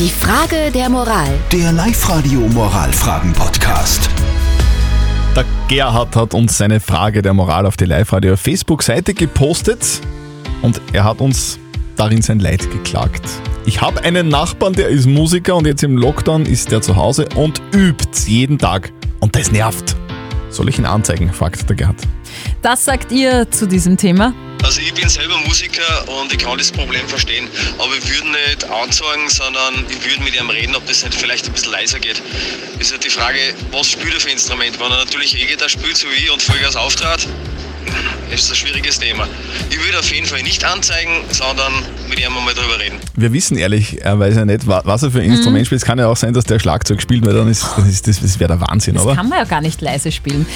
Die Frage der Moral. Der Live-Radio Moralfragen-Podcast. Der Gerhard hat uns seine Frage der Moral auf die Live-Radio Facebook-Seite gepostet und er hat uns darin sein Leid geklagt. Ich habe einen Nachbarn, der ist Musiker und jetzt im Lockdown ist der zu Hause und übt jeden Tag. Und das nervt. Soll ich ihn anzeigen? fragt der Gerhard. Das sagt ihr zu diesem Thema? Also ich bin selber Musiker und ich kann das Problem verstehen, aber ich würde nicht anzeigen, sondern ich würde mit ihm reden, ob das nicht vielleicht ein bisschen leiser geht. Ist halt die Frage, was spielt er für Instrument? Wenn er natürlich E-Gitarre spielt, so wie ich, und Vollgas auftrat, ist das ein schwieriges Thema. Ich würde auf jeden Fall nicht anzeigen, sondern mit ihm mal drüber reden. Wir wissen ehrlicherweise nicht, wa- was er für ein Instrument spielt. Es kann ja auch sein, dass der Schlagzeug spielt, weil dann ist, dann ist das, das wäre der Wahnsinn, Das oder? kann man ja gar nicht leise spielen.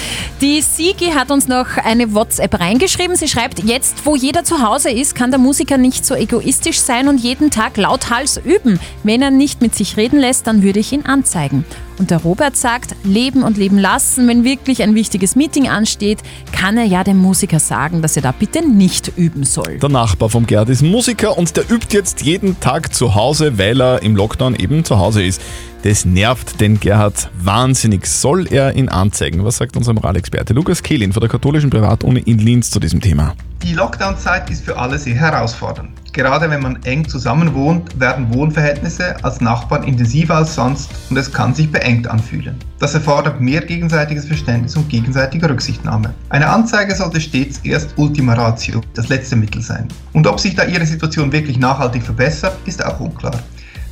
Die Sigi hat uns noch eine WhatsApp reingeschrieben. Sie schreibt, jetzt wo jeder zu Hause ist, kann der Musiker nicht so egoistisch sein und jeden Tag lauthals üben. Wenn er nicht mit sich reden lässt, dann würde ich ihn anzeigen. Und der Robert sagt, leben und leben lassen. Wenn wirklich ein wichtiges Meeting ansteht, kann er ja dem Musiker sagen, dass er da bitte nicht üben soll. Der Nachbar vom Gerhard ist Musiker und der übt jetzt jeden Tag zu Hause, weil er im Lockdown eben zu Hause ist. Das nervt den Gerhard wahnsinnig. Soll er ihn anzeigen? Was sagt unser Moralexperte Lukas Kehlin von der katholischen Privatuni in Linz zu diesem Thema? Die Lockdown-Zeit ist für alle sehr herausfordernd. Gerade wenn man eng zusammen wohnt, werden Wohnverhältnisse als Nachbarn intensiver als sonst und es kann sich beengt anfühlen. Das erfordert mehr gegenseitiges Verständnis und gegenseitige Rücksichtnahme. Eine Anzeige sollte stets erst Ultima Ratio, das letzte Mittel sein. Und ob sich da Ihre Situation wirklich nachhaltig verbessert, ist auch unklar.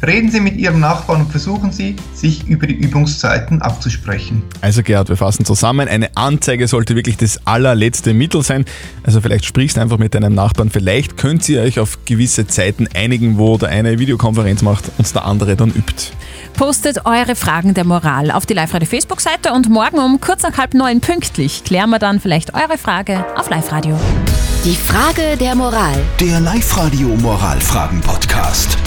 Reden Sie mit Ihrem Nachbarn und versuchen Sie, sich über die Übungszeiten abzusprechen. Also Gerhard, wir fassen zusammen. Eine Anzeige sollte wirklich das allerletzte Mittel sein. Also vielleicht sprichst du einfach mit deinem Nachbarn. Vielleicht könnt ihr euch auf gewisse Zeiten einigen, wo der eine Videokonferenz macht und der andere dann übt. Postet eure Fragen der Moral auf die Live-Radio Facebook-Seite und morgen um kurz nach halb neun pünktlich klären wir dann vielleicht eure Frage auf Live-Radio. Die Frage der Moral. Der Live-Radio Moralfragen-Podcast.